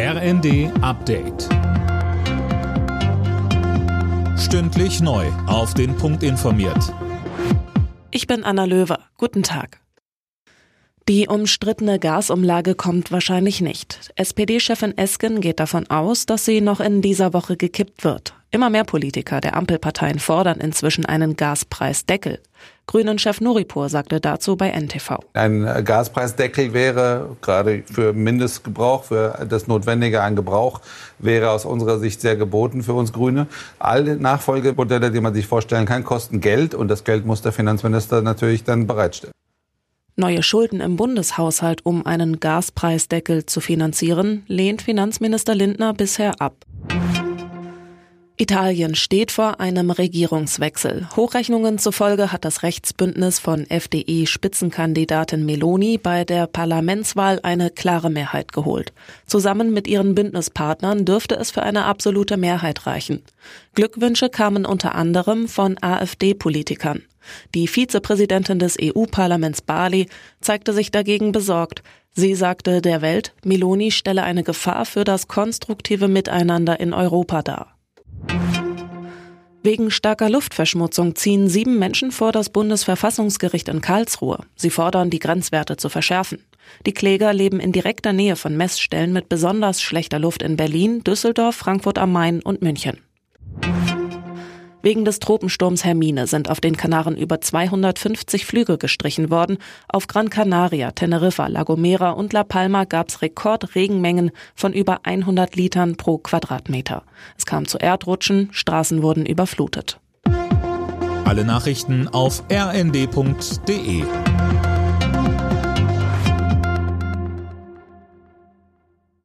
RND Update. Stündlich neu. Auf den Punkt informiert. Ich bin Anna Löwer. Guten Tag. Die umstrittene Gasumlage kommt wahrscheinlich nicht. SPD-Chefin Esken geht davon aus, dass sie noch in dieser Woche gekippt wird. Immer mehr Politiker der Ampelparteien fordern inzwischen einen Gaspreisdeckel. Grünen-Chef Nuripur sagte dazu bei NTV. Ein Gaspreisdeckel wäre gerade für Mindestgebrauch, für das Notwendige an Gebrauch, wäre aus unserer Sicht sehr geboten für uns Grüne. Alle Nachfolgemodelle, die man sich vorstellen kann, kosten Geld und das Geld muss der Finanzminister natürlich dann bereitstellen. Neue Schulden im Bundeshaushalt, um einen Gaspreisdeckel zu finanzieren, lehnt Finanzminister Lindner bisher ab. Italien steht vor einem Regierungswechsel. Hochrechnungen zufolge hat das Rechtsbündnis von FDI-Spitzenkandidatin Meloni bei der Parlamentswahl eine klare Mehrheit geholt. Zusammen mit ihren Bündnispartnern dürfte es für eine absolute Mehrheit reichen. Glückwünsche kamen unter anderem von AfD-Politikern. Die Vizepräsidentin des EU-Parlaments Bali zeigte sich dagegen besorgt. Sie sagte der Welt, Meloni stelle eine Gefahr für das konstruktive Miteinander in Europa dar. Wegen starker Luftverschmutzung ziehen sieben Menschen vor das Bundesverfassungsgericht in Karlsruhe. Sie fordern, die Grenzwerte zu verschärfen. Die Kläger leben in direkter Nähe von Messstellen mit besonders schlechter Luft in Berlin, Düsseldorf, Frankfurt am Main und München. Wegen des Tropensturms Hermine sind auf den Kanaren über 250 Flüge gestrichen worden. Auf Gran Canaria, Teneriffa, La Gomera und La Palma gab es Rekordregenmengen von über 100 Litern pro Quadratmeter. Es kam zu Erdrutschen, Straßen wurden überflutet. Alle Nachrichten auf rnd.de